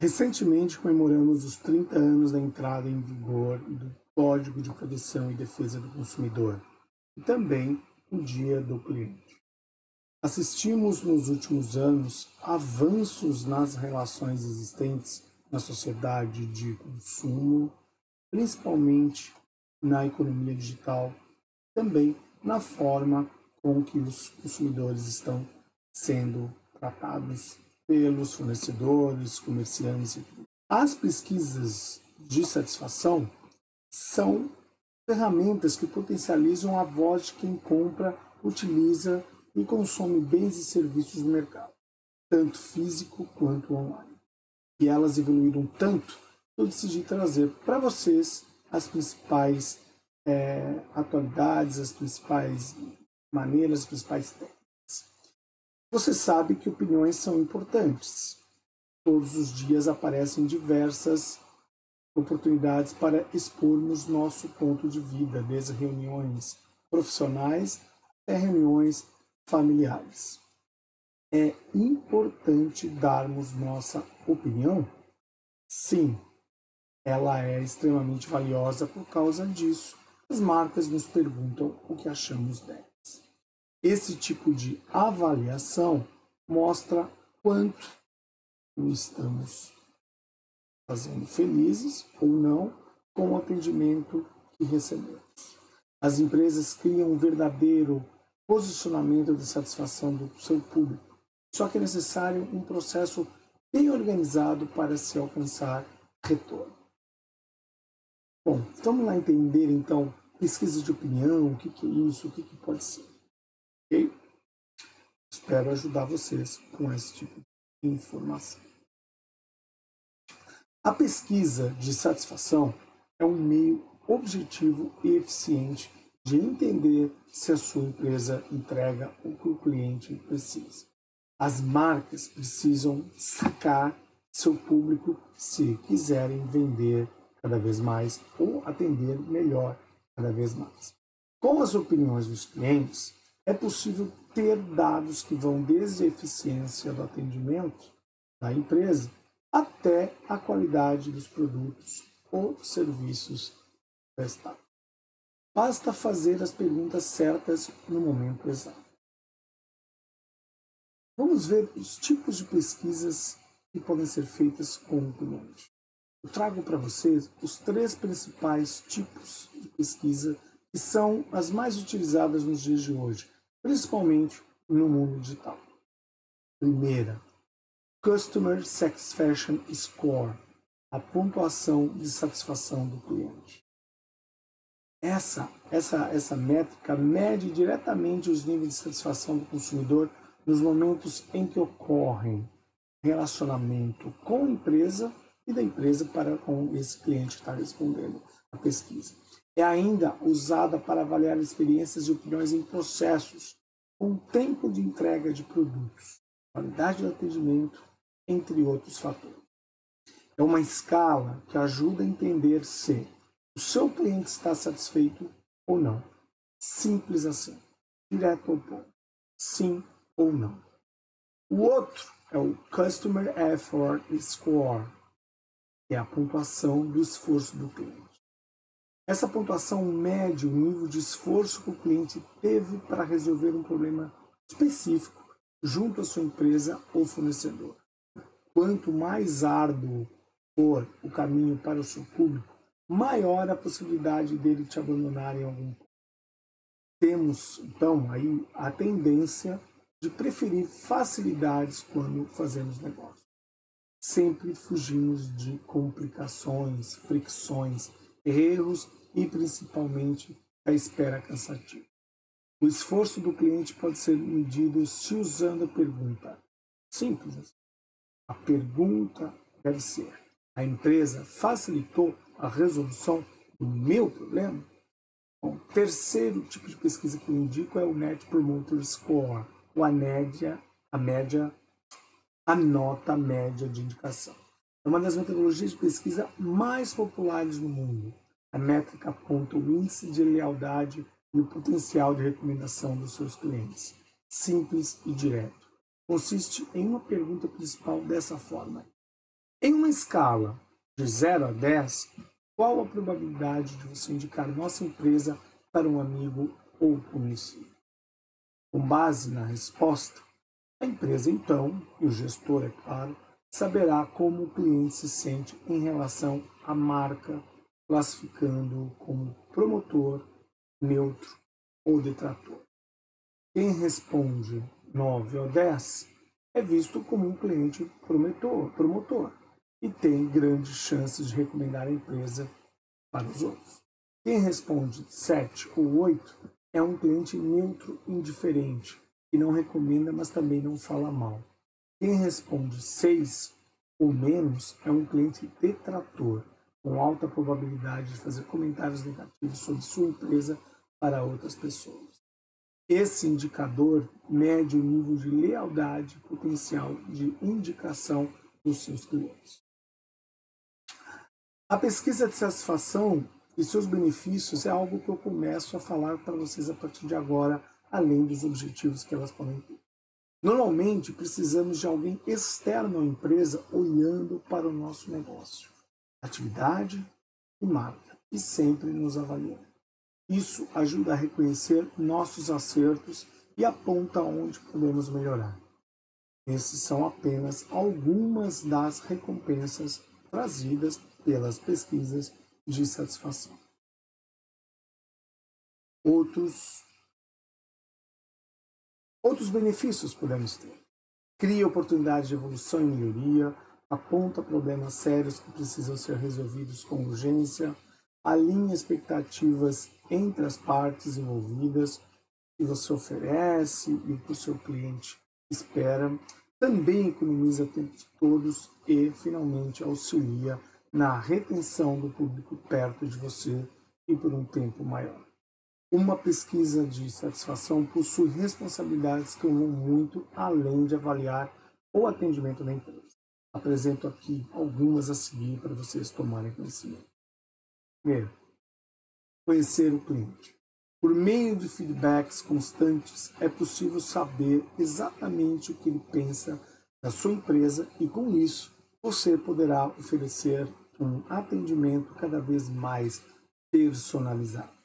Recentemente comemoramos os 30 anos da entrada em vigor do Código de Proteção e Defesa do Consumidor e também o Dia do Cliente. Assistimos nos últimos anos avanços nas relações existentes na sociedade de consumo, principalmente na economia digital, também na forma com que os consumidores estão sendo tratados pelos fornecedores, comerciantes. As pesquisas de satisfação são ferramentas que potencializam a voz de quem compra, utiliza e consome bens e serviços no mercado, tanto físico quanto online. E elas evoluíram tanto que eu decidi trazer para vocês as principais é, atualidades, as principais maneiras, as principais técnicas. Você sabe que opiniões são importantes. Todos os dias aparecem diversas oportunidades para expormos nosso ponto de vida, desde reuniões profissionais até reuniões familiares. É importante darmos nossa opinião? Sim, ela é extremamente valiosa por causa disso. As marcas nos perguntam o que achamos dela. Esse tipo de avaliação mostra quanto estamos fazendo felizes ou não com o atendimento que recebemos. As empresas criam um verdadeiro posicionamento de satisfação do seu público. Só que é necessário um processo bem organizado para se alcançar retorno. Bom, vamos lá entender então pesquisa de opinião, o que, que é isso, o que, que pode ser. Espero ajudar vocês com esse tipo de informação. A pesquisa de satisfação é um meio objetivo e eficiente de entender se a sua empresa entrega o que o cliente precisa. As marcas precisam sacar seu público se quiserem vender cada vez mais ou atender melhor cada vez mais. Com as opiniões dos clientes, é possível ter dados que vão desde a eficiência do atendimento da empresa até a qualidade dos produtos ou serviços prestados. Basta fazer as perguntas certas no momento exato. Vamos ver os tipos de pesquisas que podem ser feitas com o cliente. Eu trago para vocês os três principais tipos de pesquisa que são as mais utilizadas nos dias de hoje principalmente no mundo digital. Primeira, Customer Satisfaction Score, a pontuação de satisfação do cliente. Essa, essa, essa métrica mede diretamente os níveis de satisfação do consumidor nos momentos em que ocorrem relacionamento com a empresa e da empresa para com esse cliente que está respondendo a pesquisa é ainda usada para avaliar experiências e opiniões em processos, com tempo de entrega de produtos, qualidade do atendimento, entre outros fatores. É uma escala que ajuda a entender se o seu cliente está satisfeito ou não. Simples assim, direto ao ponto. Sim ou não. O outro é o Customer Effort Score, que é a pontuação do esforço do cliente. Essa pontuação mede o nível de esforço que o cliente teve para resolver um problema específico junto à sua empresa ou fornecedor. Quanto mais árduo for o caminho para o seu público, maior a possibilidade dele te abandonar em algum ponto. Temos, então, aí a tendência de preferir facilidades quando fazemos negócio. sempre fugimos de complicações, fricções, erros e principalmente a espera cansativa. O esforço do cliente pode ser medido se usando a pergunta. Simples. Assim. A pergunta deve ser: a empresa facilitou a resolução do meu problema? Bom, terceiro tipo de pesquisa que eu indico é o Net Promoter Score, ou a média, a média, a nota média de indicação. É uma das metodologias de pesquisa mais populares no mundo. A métrica aponta o índice de lealdade e o potencial de recomendação dos seus clientes. Simples e direto. Consiste em uma pergunta principal dessa forma: Em uma escala de 0 a 10, qual a probabilidade de você indicar nossa empresa para um amigo ou conhecido? Com base na resposta, a empresa então, e o gestor, é claro, saberá como o cliente se sente em relação à marca, classificando-o como promotor, neutro ou detrator. Quem responde 9 ou 10 é visto como um cliente promotor, promotor e tem grandes chances de recomendar a empresa para os outros. Quem responde 7 ou 8 é um cliente neutro indiferente, que não recomenda, mas também não fala mal. Quem responde 6 ou menos é um cliente detrator, com alta probabilidade de fazer comentários negativos sobre sua empresa para outras pessoas. Esse indicador mede o nível de lealdade potencial de indicação dos seus clientes. A pesquisa de satisfação e seus benefícios é algo que eu começo a falar para vocês a partir de agora, além dos objetivos que elas podem ter. Normalmente, precisamos de alguém externo à empresa olhando para o nosso negócio, atividade e marca, e sempre nos avaliando. Isso ajuda a reconhecer nossos acertos e aponta onde podemos melhorar. Esses são apenas algumas das recompensas trazidas pelas pesquisas de satisfação. Outros, outros benefícios podemos ter. Cria oportunidades de evolução e melhoria, aponta problemas sérios que precisam ser resolvidos com urgência, alinha expectativas entre as partes envolvidas que você oferece e o que o seu cliente espera, também economiza tempo de todos e, finalmente, auxilia na retenção do público perto de você e por um tempo maior. Uma pesquisa de satisfação possui responsabilidades que vão muito além de avaliar o atendimento da empresa. Apresento aqui algumas a seguir para vocês tomarem conhecimento. Primeiro, conhecer o cliente. Por meio de feedbacks constantes, é possível saber exatamente o que ele pensa da sua empresa e, com isso, você poderá oferecer um atendimento cada vez mais personalizado.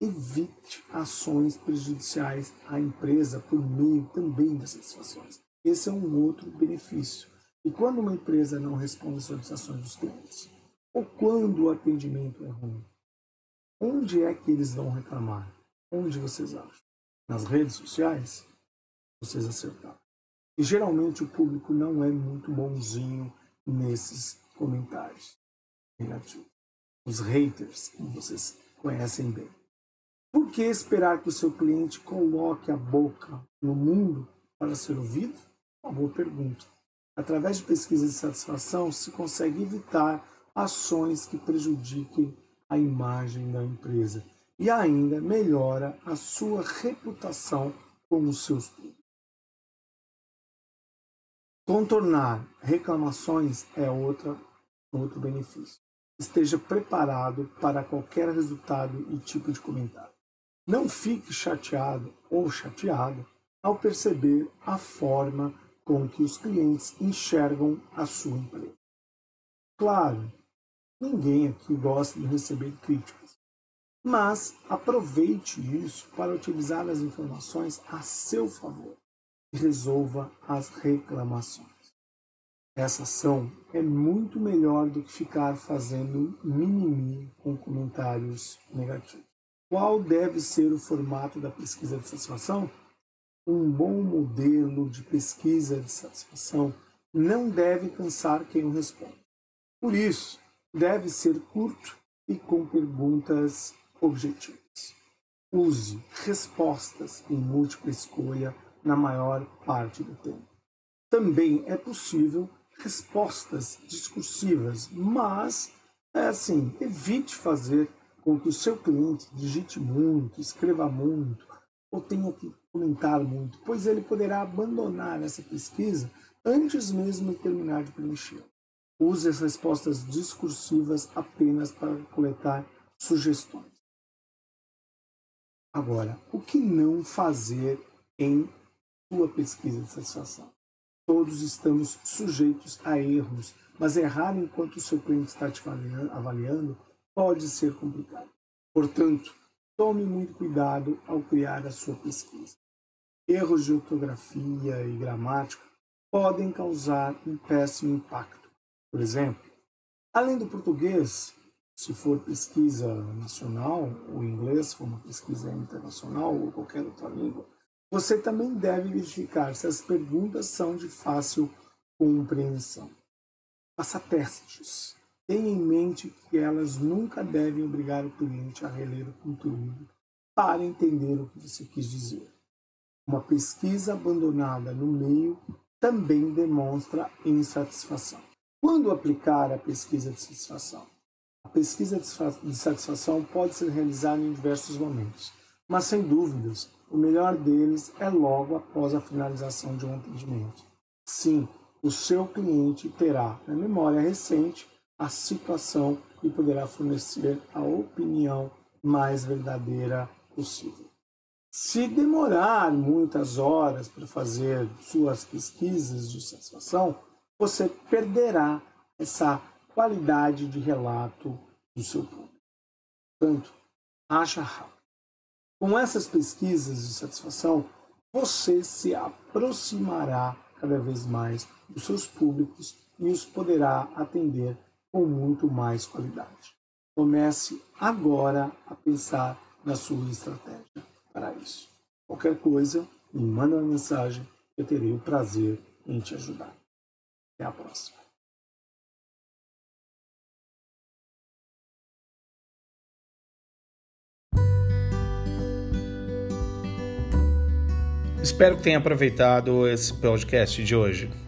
Evite ações prejudiciais à empresa por meio também das satisfações. Esse é um outro benefício. E quando uma empresa não responde às solicitações dos clientes, ou quando o atendimento é ruim, onde é que eles vão reclamar? Onde vocês acham? Nas redes sociais? Vocês acertaram. E geralmente o público não é muito bonzinho nesses comentários negativos. Os haters, como vocês conhecem bem. Por que esperar que o seu cliente coloque a boca no mundo para ser ouvido? Uma boa pergunta. Através de pesquisas de satisfação, se consegue evitar ações que prejudiquem a imagem da empresa e ainda melhora a sua reputação com os seus clientes. Contornar reclamações é outra, outro benefício. Esteja preparado para qualquer resultado e tipo de comentário. Não fique chateado ou chateado ao perceber a forma com que os clientes enxergam a sua empresa. Claro, ninguém aqui gosta de receber críticas, mas aproveite isso para utilizar as informações a seu favor e resolva as reclamações. Essa ação é muito melhor do que ficar fazendo mimimi com comentários negativos. Qual deve ser o formato da pesquisa de satisfação? Um bom modelo de pesquisa de satisfação não deve cansar quem o responde. Por isso, deve ser curto e com perguntas objetivas. Use respostas em múltipla escolha na maior parte do tempo. Também é possível respostas discursivas, mas é assim, evite fazer com que o seu cliente digite muito, escreva muito ou tenha que comentar muito, pois ele poderá abandonar essa pesquisa antes mesmo de terminar de preencher. Use as respostas discursivas apenas para coletar sugestões. Agora, o que não fazer em sua pesquisa de satisfação? Todos estamos sujeitos a erros, mas errar enquanto o seu cliente está te avaliando pode ser complicado. Portanto, tome muito cuidado ao criar a sua pesquisa. Erros de ortografia e gramática podem causar um péssimo impacto. Por exemplo, além do português, se for pesquisa nacional, o inglês, se for uma pesquisa internacional ou qualquer outra língua, você também deve verificar se as perguntas são de fácil compreensão. Faça testes. Tenha em mente que elas nunca devem obrigar o cliente a reler o conteúdo para entender o que você quis dizer. Uma pesquisa abandonada no meio também demonstra insatisfação. Quando aplicar a pesquisa de satisfação? A pesquisa de satisfação pode ser realizada em diversos momentos, mas sem dúvidas, o melhor deles é logo após a finalização de um atendimento. Sim, o seu cliente terá na memória recente a situação e poderá fornecer a opinião mais verdadeira possível. Se demorar muitas horas para fazer suas pesquisas de satisfação, você perderá essa qualidade de relato do seu público. Portanto, acha rápido. Com essas pesquisas de satisfação, você se aproximará cada vez mais dos seus públicos e os poderá atender com muito mais qualidade. Comece agora a pensar na sua estratégia para isso. Qualquer coisa, me manda uma mensagem, eu terei o prazer em te ajudar. Até a próxima. Espero que tenha aproveitado esse podcast de hoje.